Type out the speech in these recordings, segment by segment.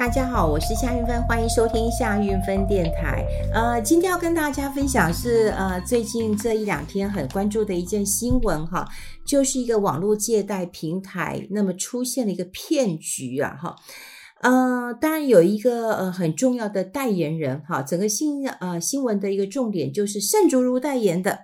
大家好，我是夏韵芬，欢迎收听夏韵芬电台。呃，今天要跟大家分享是呃最近这一两天很关注的一件新闻哈，就是一个网络借贷平台，那么出现了一个骗局啊哈。呃，当然有一个呃很重要的代言人哈，整个新呃新闻的一个重点就是盛竹如代言的。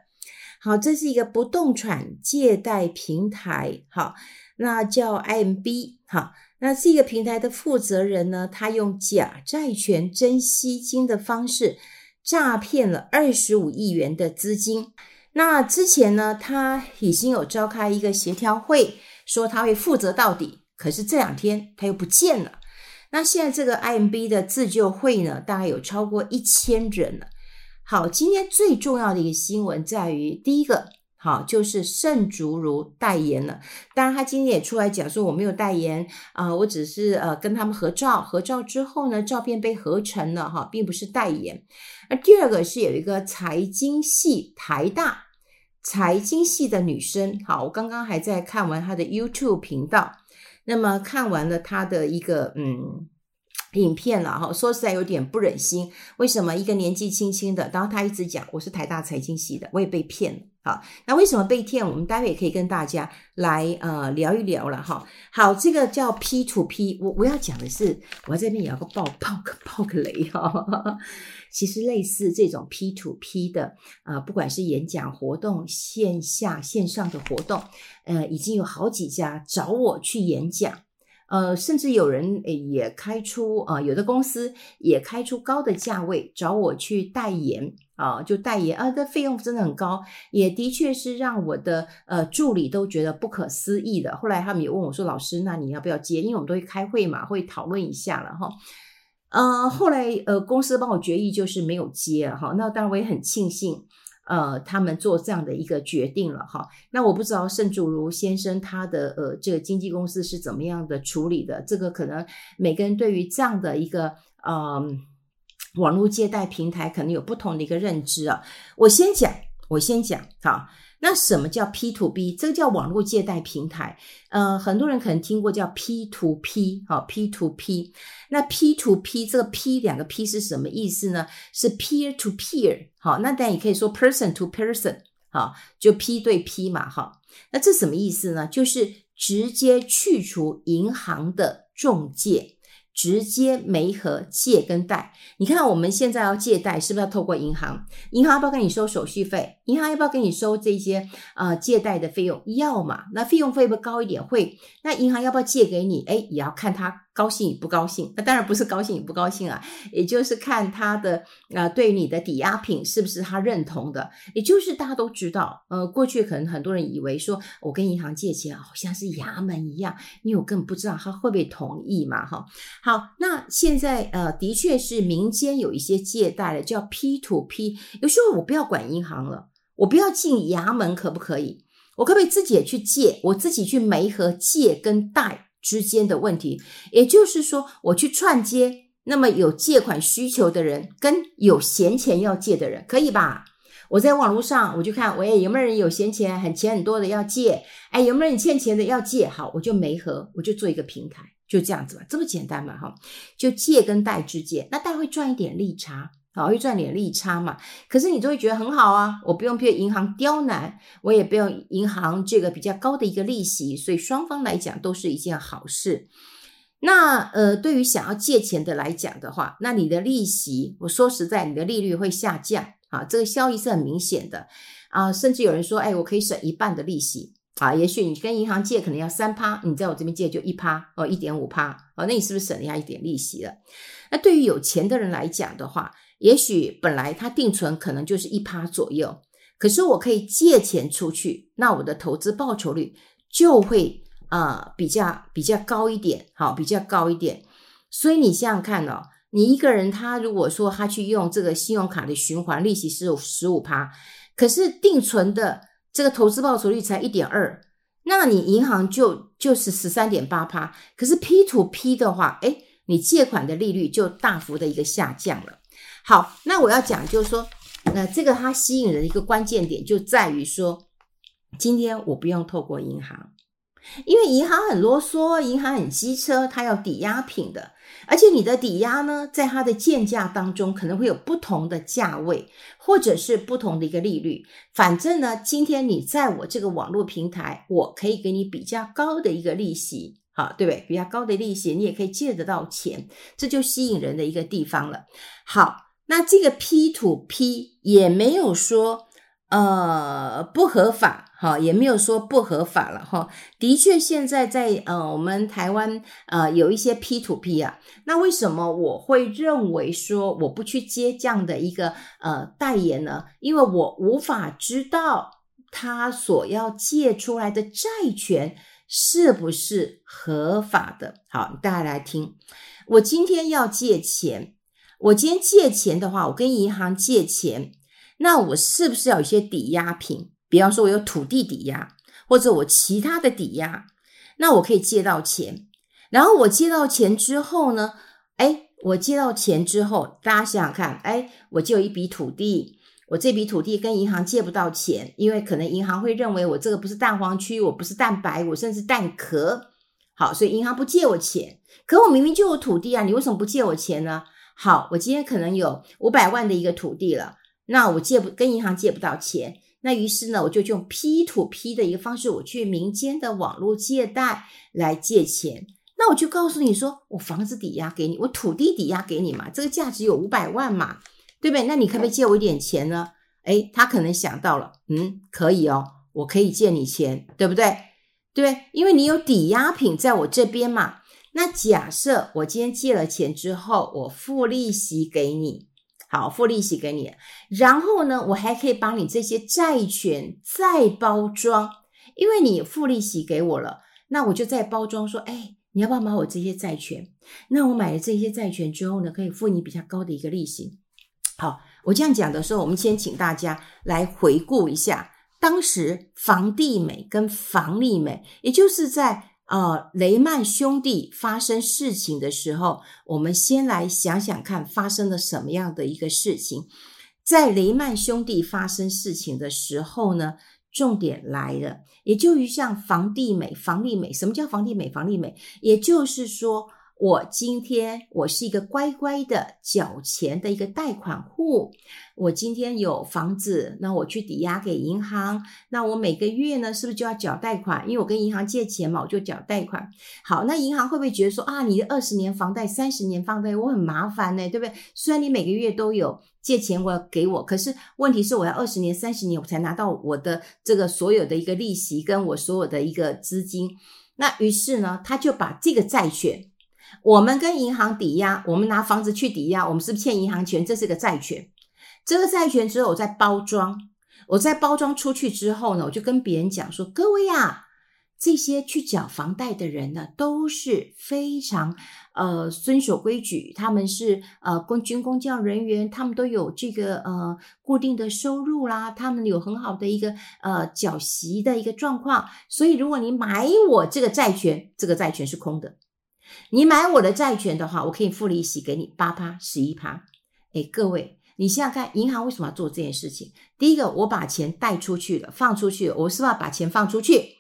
好，这是一个不动产借贷平台，好，那叫 IMB 哈。那这个平台的负责人呢，他用假债权真吸金的方式诈骗了二十五亿元的资金。那之前呢，他已经有召开一个协调会，说他会负责到底。可是这两天他又不见了。那现在这个 IMB 的自救会呢，大概有超过一千人了。好，今天最重要的一个新闻在于第一个。好，就是盛竹如代言了。当然，他今天也出来讲说我没有代言啊、我只是呃跟他们合照，合照之后呢，照片被合成了哈，并不是代言。那第二个是有一个财经系台大财经系的女生，好，我刚刚还在看完她的 YouTube 频道，那么看完了她的一个嗯影片了哈，说实在有点不忍心，为什么一个年纪轻轻的，然后她一直讲我是台大财经系的，我也被骗了。好，那为什么被骗？我们待会也可以跟大家来呃聊一聊了哈。好，这个叫 P to P，我我要讲的是，我这边也要个爆爆个爆个雷哈。其实类似这种 P to P 的啊、呃，不管是演讲活动、线下线上的活动，呃，已经有好几家找我去演讲。呃，甚至有人也开出啊、有的公司也开出高的价位找我去代言啊、就代言啊，这费用真的很高，也的确是让我的呃助理都觉得不可思议的。后来他们也问我说：“老师，那你要不要接？”因为我们都会开会嘛，会讨论一下了哈。呃，后来呃公司帮我决议就是没有接哈。那当然我也很庆幸。呃，他们做这样的一个决定了哈。那我不知道盛祖如先生他的呃这个经纪公司是怎么样的处理的。这个可能每个人对于这样的一个呃网络借贷平台可能有不同的一个认知啊。我先讲，我先讲好。那什么叫 P to B？这个叫网络借贷平台。呃，很多人可能听过叫 P to P，好，P to P。那 P to P 这个 P 两个 P 是什么意思呢？是 peer to peer，好，那当然也可以说 person to person，好，就 P 对 P 嘛，好。那这什么意思呢？就是直接去除银行的中介。直接没合借跟贷，你看我们现在要借贷，是不是要透过银行？银行要不要跟你收手续费？银行要不要跟你收这些呃借贷的费用？要嘛，那费用会不会高一点？会。那银行要不要借给你？诶，也要看他。高兴与不高兴，那当然不是高兴与不高兴啊，也就是看他的啊、对你的抵押品是不是他认同的，也就是大家都知道，呃，过去可能很多人以为说我跟银行借钱好像是衙门一样，因为我根本不知道他会不会同意嘛，哈。好，那现在呃，的确是民间有一些借贷的叫 P to P，有时候我不要管银行了，我不要进衙门，可不可以？我可不可以自己也去借，我自己去媒合借跟贷？之间的问题，也就是说，我去串接，那么有借款需求的人跟有闲钱要借的人，可以吧？我在网络上，我就看，喂，有没有人有闲钱，很钱很多的要借？哎，有没有人欠钱的要借？好，我就媒合，我就做一个平台，就这样子吧，这么简单嘛，哈，就借跟贷之间，那贷会赚一点利差。好，会赚点利差嘛？可是你就会觉得很好啊，我不用被银行刁难，我也不用银行这个比较高的一个利息，所以双方来讲都是一件好事。那呃，对于想要借钱的来讲的话，那你的利息，我说实在，你的利率会下降啊，这个效益是很明显的啊。甚至有人说，哎，我可以省一半的利息啊。也许你跟银行借可能要三趴，你在我这边借就一趴哦，一点五趴哦，那你是不是省了一点利息了？那对于有钱的人来讲的话，也许本来他定存可能就是一趴左右，可是我可以借钱出去，那我的投资报酬率就会啊、呃、比较比较高一点，好，比较高一点。所以你想想看哦，你一个人他如果说他去用这个信用卡的循环利息是有十五趴，可是定存的这个投资报酬率才一点二，那你银行就就是十三点八趴，可是 P to P 的话，诶，你借款的利率就大幅的一个下降了。好，那我要讲就是说，那这个它吸引人的一个关键点就在于说，今天我不用透过银行，因为银行很啰嗦，银行很机车，它要抵押品的，而且你的抵押呢，在它的建价当中可能会有不同的价位，或者是不同的一个利率。反正呢，今天你在我这个网络平台，我可以给你比较高的一个利息，好，对不对？比较高的利息，你也可以借得到钱，这就吸引人的一个地方了。好，那这个 P to P 也没有说呃不合法。好，也没有说不合法了哈。的确，现在在呃我们台湾呃有一些 P to P 啊。那为什么我会认为说我不去接这样的一个呃代言呢？因为我无法知道他所要借出来的债权是不是合法的。好，大家来听，我今天要借钱，我今天借钱的话，我跟银行借钱，那我是不是要有一些抵押品？比方说，我有土地抵押，或者我其他的抵押，那我可以借到钱。然后我借到钱之后呢，哎，我借到钱之后，大家想想看，哎，我就有一笔土地，我这笔土地跟银行借不到钱，因为可能银行会认为我这个不是蛋黄区，我不是蛋白，我甚至蛋壳。好，所以银行不借我钱。可我明明就有土地啊，你为什么不借我钱呢？好，我今天可能有五百万的一个土地了，那我借不跟银行借不到钱。那于是呢，我就用 P to P 的一个方式，我去民间的网络借贷来借钱。那我就告诉你说，我房子抵押给你，我土地抵押给你嘛，这个价值有五百万嘛，对不对？那你可不可以借我一点钱呢？诶，他可能想到了，嗯，可以哦，我可以借你钱，对不对？对，因为你有抵押品在我这边嘛。那假设我今天借了钱之后，我付利息给你。好，付利息给你，然后呢，我还可以把你这些债权再包装，因为你付利息给我了，那我就再包装说，哎，你要不要买我这些债权？那我买了这些债权之后呢，可以付你比较高的一个利息。好，我这样讲的时候，我们先请大家来回顾一下，当时房地美跟房利美，也就是在。呃，雷曼兄弟发生事情的时候，我们先来想想看发生了什么样的一个事情。在雷曼兄弟发生事情的时候呢，重点来了，也就于像房地美、房利美。什么叫房地美、房利美？也就是说。我今天我是一个乖乖的缴钱的一个贷款户，我今天有房子，那我去抵押给银行，那我每个月呢是不是就要缴贷款？因为我跟银行借钱嘛，我就缴贷款。好，那银行会不会觉得说啊，你的二十年房贷、三十年房贷，我很麻烦呢，对不对？虽然你每个月都有借钱我给我，可是问题是我要二十年、三十年我才拿到我的这个所有的一个利息跟我所有的一个资金。那于是呢，他就把这个债券。我们跟银行抵押，我们拿房子去抵押，我们是不是欠银行钱？这是个债权。这个债权之后，我在包装，我在包装出去之后呢，我就跟别人讲说：各位啊，这些去缴房贷的人呢，都是非常呃遵守规矩，他们是呃公军公教人员，他们都有这个呃固定的收入啦，他们有很好的一个呃缴息的一个状况。所以，如果你买我这个债权，这个债权是空的。你买我的债权的话，我可以付利息给你八趴、十一趴。诶，各位，你想想看，银行为什么要做这件事情？第一个，我把钱贷出去了，放出去，我是不是要把钱放出去？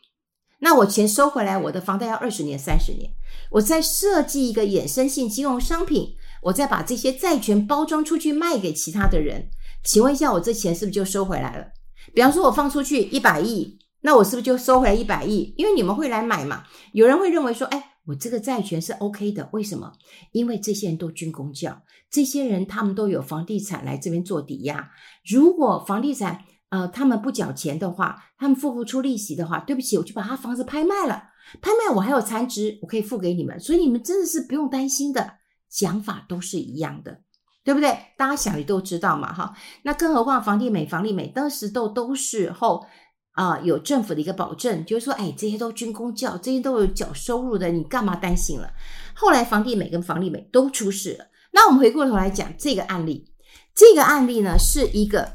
那我钱收回来，我的房贷要二十年、三十年，我再设计一个衍生性金融商品，我再把这些债权包装出去卖给其他的人。请问一下，我这钱是不是就收回来了？比方说，我放出去一百亿，那我是不是就收回来一百亿？因为你们会来买嘛。有人会认为说，诶我这个债权是 OK 的，为什么？因为这些人都军公教，这些人他们都有房地产来这边做抵押。如果房地产呃他们不缴钱的话，他们付不出利息的话，对不起，我就把他房子拍卖了，拍卖我还有残值，我可以付给你们，所以你们真的是不用担心的。讲法都是一样的，对不对？大家想你都知道嘛，哈。那更何况房地美、房利美当时都都是后。啊、有政府的一个保证，就是说，哎，这些都军工教，这些都有缴收入的，你干嘛担心了？后来房地美跟房利美都出事了。那我们回过头来讲这个案例，这个案例呢是一个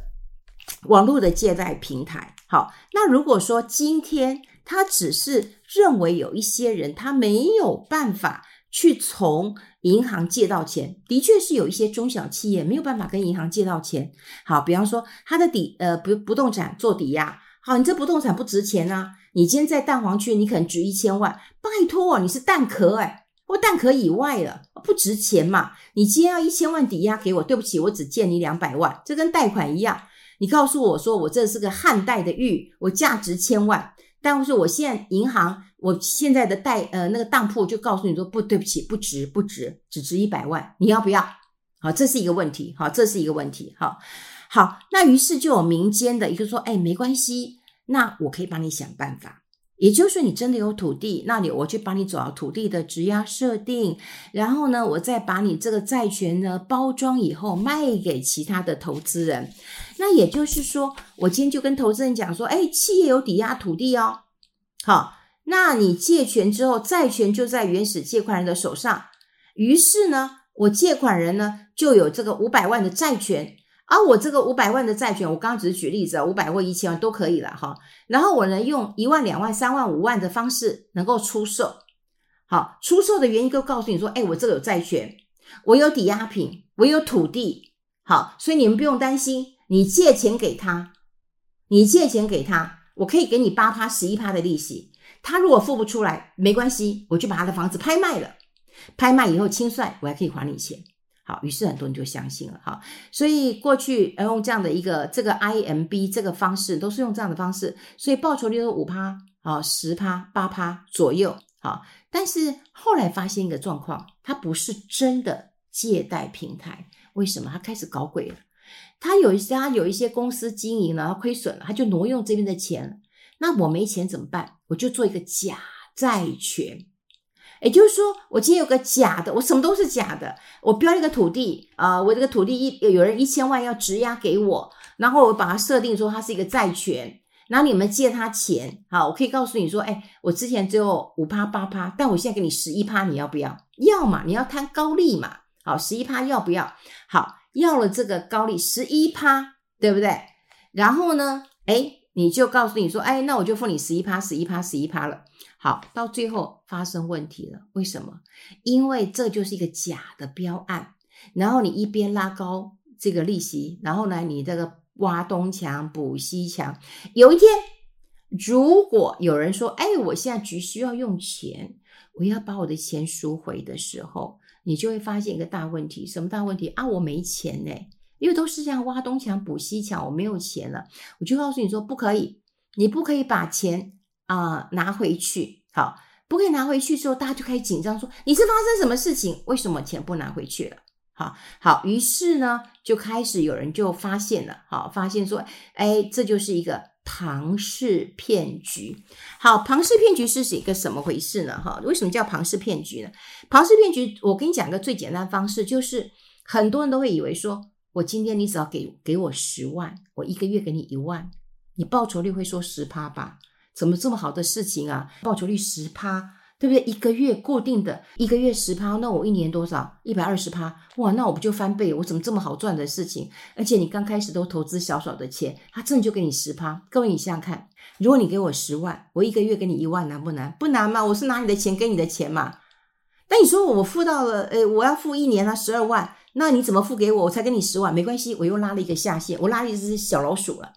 网络的借贷平台。好，那如果说今天他只是认为有一些人他没有办法去从银行借到钱，的确是有一些中小企业没有办法跟银行借到钱。好，比方说他的抵呃不不动产做抵押。好，你这不动产不值钱啊，你今天在蛋黄区，你可能值一千万，拜托，你是蛋壳哎，或蛋壳以外了，不值钱嘛。你今天要一千万抵押给我，对不起，我只借你两百万，这跟贷款一样。你告诉我说我这是个汉代的玉，我价值千万，但是我现在银行，我现在的贷呃那个当铺就告诉你说不，对不起，不值不值，只值一百万，你要不要？好，这是一个问题，好，这是一个问题，好，好，那于是就有民间的一个说，哎，没关系，那我可以帮你想办法，也就是说你真的有土地，那你我去帮你找到土地的质押设定，然后呢，我再把你这个债权呢包装以后卖给其他的投资人，那也就是说，我今天就跟投资人讲说，哎，企业有抵押土地哦，好，那你借权之后，债权就在原始借款人的手上，于是呢。我借款人呢，就有这个五百万的债权，而我这个五百万的债权，我刚刚只是举例子啊，五百或一千万都可以了哈。然后我呢，用一万、两万、三万、五万的方式能够出售。好，出售的原因都告诉你说，哎，我这个有债权，我有抵押品，我有土地，好，所以你们不用担心。你借钱给他，你借钱给他，我可以给你八趴、十一趴的利息。他如果付不出来，没关系，我就把他的房子拍卖了。拍卖以后清算，我还可以还你钱。好，于是很多人就相信了哈。所以过去用这样的一个这个 IMB 这个方式，都是用这样的方式，所以报酬率是五趴啊、十趴、八趴左右。好，但是后来发现一个状况，它不是真的借贷平台。为什么？它开始搞鬼了。它有一些，它有一些公司经营了，它亏损了，它就挪用这边的钱。那我没钱怎么办？我就做一个假债权。也就是说，我今天有个假的，我什么都是假的。我标一个土地啊、我这个土地一有人一千万要质押给我，然后我把它设定说它是一个债权，然后你们借他钱，好，我可以告诉你说，哎，我之前只有五趴八趴，但我现在给你十一趴，你要不要？要嘛，你要贪高利嘛，好，十一趴要不要？好，要了这个高利十一趴，对不对？然后呢，哎，你就告诉你说，哎，那我就付你十一趴，十一趴，十一趴了。好，到最后发生问题了，为什么？因为这就是一个假的标案，然后你一边拉高这个利息，然后呢，你这个挖东墙补西墙。有一天，如果有人说：“哎，我现在急需要用钱，我要把我的钱赎回的时候，你就会发现一个大问题。什么大问题啊？我没钱呢，因为都是这样挖东墙补西墙，我没有钱了。我就告诉你说，不可以，你不可以把钱。啊、拿回去好，不可以拿回去之后，大家就开始紧张，说你是发生什么事情？为什么钱不拿回去了？好好，于是呢，就开始有人就发现了，好，发现说，哎，这就是一个庞氏骗局。好，庞氏骗局是是一个什么回事呢？哈，为什么叫庞氏骗局呢？庞氏骗局，我跟你讲个最简单方式，就是很多人都会以为说，我今天你只要给给我十万，我一个月给你一万，你报酬率会说十趴吧？怎么这么好的事情啊？报酬率十趴，对不对？一个月固定的，一个月十趴，那我一年多少？一百二十趴，哇，那我不就翻倍？我怎么这么好赚的事情？而且你刚开始都投资小小的钱，他真的就给你十趴。各位，你想想看，如果你给我十万，我一个月给你一万，难不难？不难嘛，我是拿你的钱给你的钱嘛。那你说我付到了，呃，我要付一年啊，十二万，那你怎么付给我？我才给你十万，没关系，我又拉了一个下线，我拉了一只小老鼠了。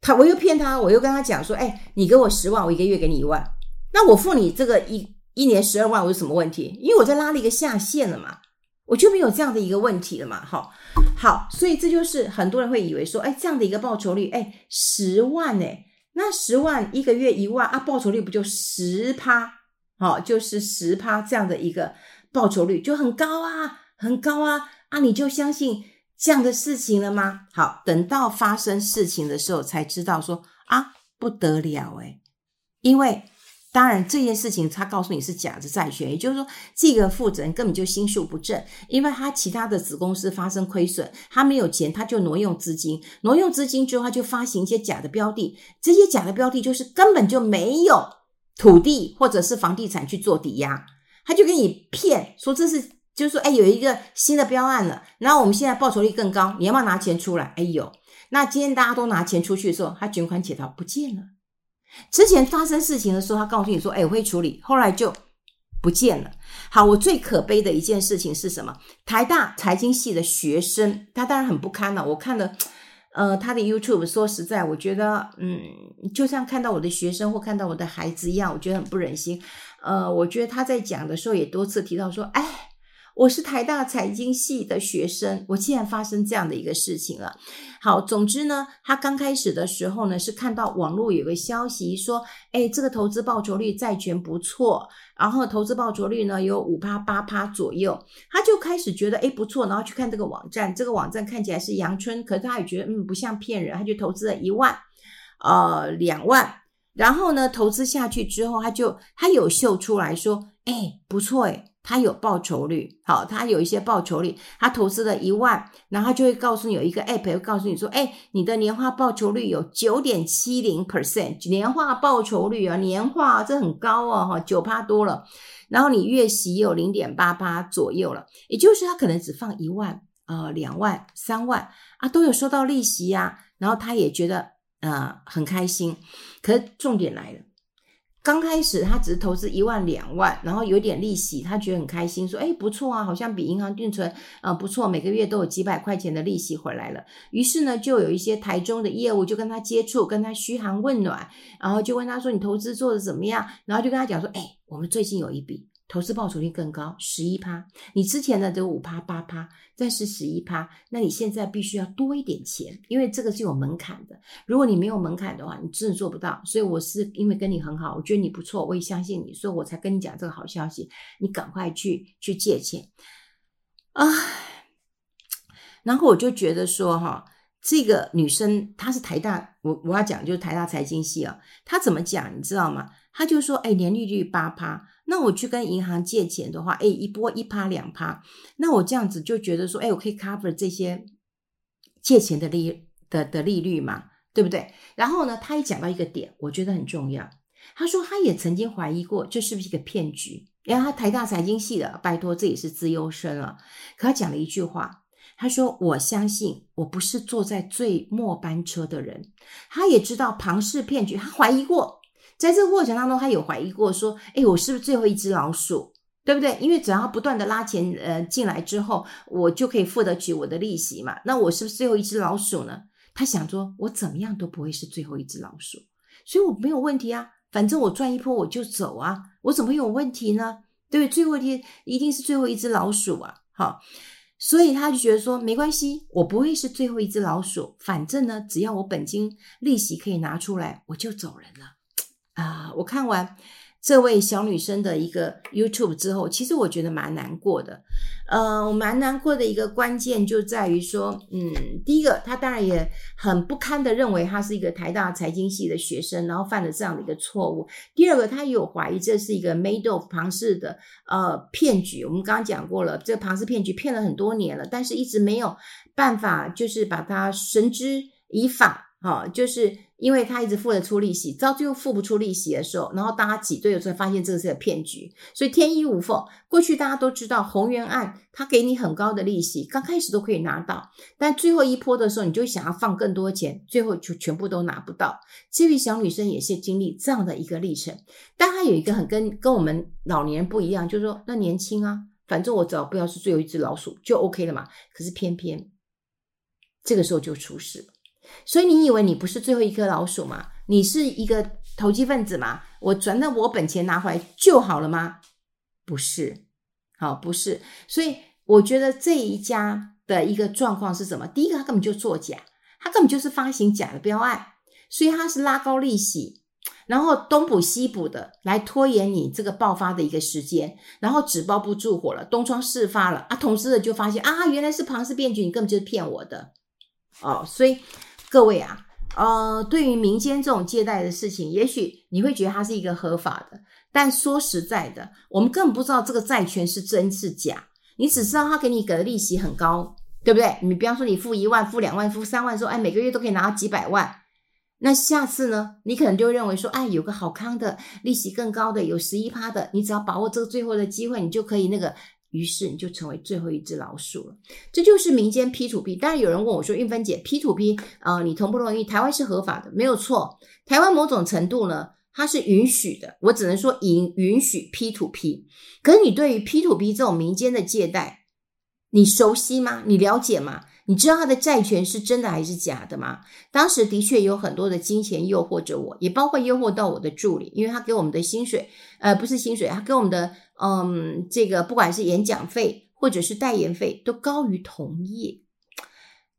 他，我又骗他，我又跟他讲说，哎，你给我十万，我一个月给你一万，那我付你这个一一年十二万，我有什么问题？因为我在拉了一个下线了嘛，我就没有这样的一个问题了嘛，好，好，所以这就是很多人会以为说，哎，这样的一个报酬率，哎，十万，哎，那十万一个月一万啊，报酬率不就十趴？好，就是十趴这样的一个报酬率就很高啊，很高啊，啊，你就相信。这样的事情了吗？好，等到发生事情的时候才知道说啊，不得了诶，因为当然这件事情他告诉你是假的债权，也就是说这个负责人根本就心术不正，因为他其他的子公司发生亏损，他没有钱，他就挪用资金，挪用资金之后他就发行一些假的标的，这些假的标的就是根本就没有土地或者是房地产去做抵押，他就给你骗说这是。就是说，哎，有一个新的标案了，然后我们现在报酬率更高，你要不要拿钱出来？哎呦，那今天大家都拿钱出去的时候，他卷款潜逃不见了。之前发生事情的时候，他告诉你说，哎，我会处理，后来就不见了。好，我最可悲的一件事情是什么？台大财经系的学生，他当然很不堪了。我看了，呃，他的 YouTube 说实在，我觉得，嗯，就像看到我的学生或看到我的孩子一样，我觉得很不忍心。呃，我觉得他在讲的时候也多次提到说，哎。我是台大财经系的学生，我竟然发生这样的一个事情了。好，总之呢，他刚开始的时候呢，是看到网络有个消息说，哎，这个投资报酬率债权不错，然后投资报酬率呢有五趴八趴左右，他就开始觉得哎不错，然后去看这个网站，这个网站看起来是阳春，可是他也觉得嗯不像骗人，他就投资了一万，呃两万，然后呢投资下去之后，他就他有秀出来说，哎不错哎。他有报酬率，好，他有一些报酬率，他投资了一万，然后他就会告诉你有一个 app 会告诉你说，哎，你的年化报酬率有九点七零 percent，年化报酬率啊，年化这很高哦，哈，九趴多了，然后你月息有零点八八左右了，也就是他可能只放一万，呃，两万、三万啊，都有收到利息呀、啊，然后他也觉得呃很开心，可是重点来了。刚开始他只是投资一万两万，然后有点利息，他觉得很开心，说：“哎，不错啊，好像比银行定存啊、呃、不错，每个月都有几百块钱的利息回来了。”于是呢，就有一些台中的业务就跟他接触，跟他嘘寒问暖，然后就问他说：“你投资做的怎么样？”然后就跟他讲说：“哎，我们最近有一笔。”投资报酬率更高，十一趴。你之前的都五趴八趴，再是十一趴，那你现在必须要多一点钱，因为这个是有门槛的。如果你没有门槛的话，你真的做不到。所以我是因为跟你很好，我觉得你不错，我也相信你，所以我才跟你讲这个好消息。你赶快去去借钱啊！然后我就觉得说哈，这个女生她是台大，我我要讲就是台大财经系啊，她怎么讲你知道吗？她就说，哎，年利率八趴。那我去跟银行借钱的话，哎，一波一趴两趴，那我这样子就觉得说，哎，我可以 cover 这些借钱的利的的利率嘛，对不对？然后呢，他也讲到一个点，我觉得很重要。他说他也曾经怀疑过，这是不是一个骗局？因为他台大财经系的，拜托，这也是资优生了。可他讲了一句话，他说：“我相信我不是坐在最末班车的人。”他也知道庞氏骗局，他怀疑过。在这个过程当中，他有怀疑过说：“诶，我是不是最后一只老鼠？对不对？因为只要不断的拉钱，呃，进来之后，我就可以付得起我的利息嘛。那我是不是最后一只老鼠呢？”他想说：“我怎么样都不会是最后一只老鼠，所以我没有问题啊。反正我赚一波我就走啊，我怎么有问题呢？对？最后一天一定是最后一只老鼠啊。好，所以他就觉得说没关系，我不会是最后一只老鼠。反正呢，只要我本金利息可以拿出来，我就走人了。”啊，我看完这位小女生的一个 YouTube 之后，其实我觉得蛮难过的。呃，我蛮难过的一个关键就在于说，嗯，第一个，她当然也很不堪的认为她是一个台大财经系的学生，然后犯了这样的一个错误。第二个，她有怀疑这是一个 Madoff 庞氏的呃骗局。我们刚刚讲过了，这个庞氏骗局骗了很多年了，但是一直没有办法，就是把它绳之以法。好，就是因为他一直付得出利息，到最后付不出利息的时候，然后大家挤兑的时候发现这个是个骗局，所以天衣无缝。过去大家都知道鸿源案，他给你很高的利息，刚开始都可以拿到，但最后一波的时候，你就想要放更多钱，最后就全部都拿不到。这位小女生也是经历这样的一个历程，但她有一个很跟跟我们老年人不一样，就是说那年轻啊，反正我只要不要是最后一只老鼠就 OK 了嘛。可是偏偏这个时候就出事了。所以你以为你不是最后一颗老鼠吗？你是一个投机分子吗？我转到我本钱拿回来就好了吗？不是，好，不是。所以我觉得这一家的一个状况是什么？第一个，他根本就作假，他根本就是发行假的标案，所以他是拉高利息，然后东补西补的来拖延你这个爆发的一个时间，然后纸包不住火了，东窗事发了啊！投资者就发现啊，原来是庞氏骗局，你根本就是骗我的哦，所以。各位啊，呃，对于民间这种借贷的事情，也许你会觉得它是一个合法的，但说实在的，我们根本不知道这个债权是真是假，你只知道他给你给的利息很高，对不对？你比方说你付一万、付两万、付三万说，哎，每个月都可以拿到几百万，那下次呢，你可能就认为说，哎，有个好康的利息更高的，有十一趴的，你只要把握这个最后的机会，你就可以那个。于是你就成为最后一只老鼠了，这就是民间 P to P。当然有人问我说：“运芬姐，P to P 啊、呃，你同不同意？台湾是合法的，没有错。台湾某种程度呢，它是允许的。我只能说允允许 P to P。可是你对于 P to P 这种民间的借贷，你熟悉吗？你了解吗？你知道他的债权是真的还是假的吗？当时的确有很多的金钱诱惑着我，也包括诱惑到我的助理，因为他给我们的薪水，呃，不是薪水，他给我们的，嗯，这个不管是演讲费或者是代言费，都高于同业。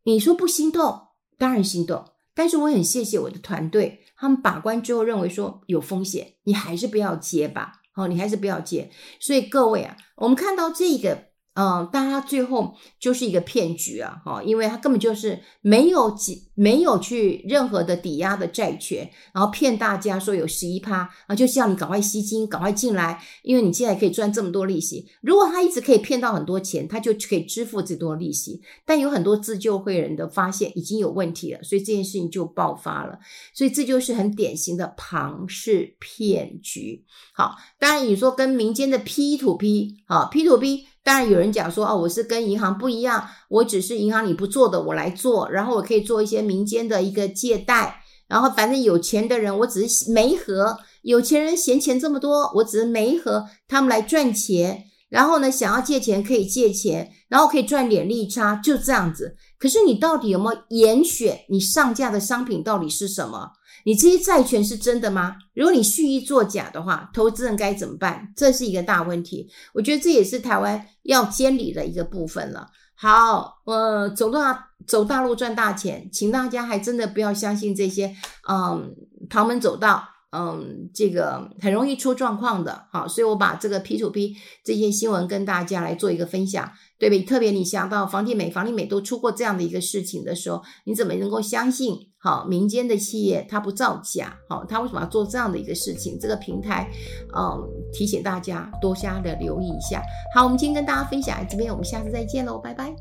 你说不心动？当然心动，但是我很谢谢我的团队，他们把关之后认为说有风险，你还是不要接吧。好，你还是不要接。所以各位啊，我们看到这个。嗯，但他最后就是一个骗局啊！哈，因为他根本就是没有几没有去任何的抵押的债权，然后骗大家说有十一趴啊，就希望你赶快吸金，赶快进来，因为你现在可以赚这么多利息。如果他一直可以骗到很多钱，他就可以支付这多利息。但有很多自救会人的发现已经有问题了，所以这件事情就爆发了。所以这就是很典型的庞氏骗局。好，当然你说跟民间的 P to P，好 P to P。当然有人讲说哦，我是跟银行不一样，我只是银行你不做的我来做，然后我可以做一些民间的一个借贷，然后反正有钱的人我只是媒合，有钱人嫌钱这么多，我只是媒合他们来赚钱，然后呢想要借钱可以借钱，然后可以赚点利差，就这样子。可是你到底有没有严选你上架的商品到底是什么？你这些债权是真的吗？如果你蓄意作假的话，投资人该怎么办？这是一个大问题。我觉得这也是台湾要监理的一个部分了。好，呃，走大走大陆赚大钱，请大家还真的不要相信这些，嗯，旁门走道。嗯，这个很容易出状况的，好，所以我把这个 P to P 这些新闻跟大家来做一个分享，对不对？特别你想到房地美、房地美都出过这样的一个事情的时候，你怎么能够相信？好，民间的企业它不造假，好，它为什么要做这样的一个事情？这个平台，嗯，提醒大家多加的留意一下。好，我们今天跟大家分享这边，我们下次再见喽，拜拜。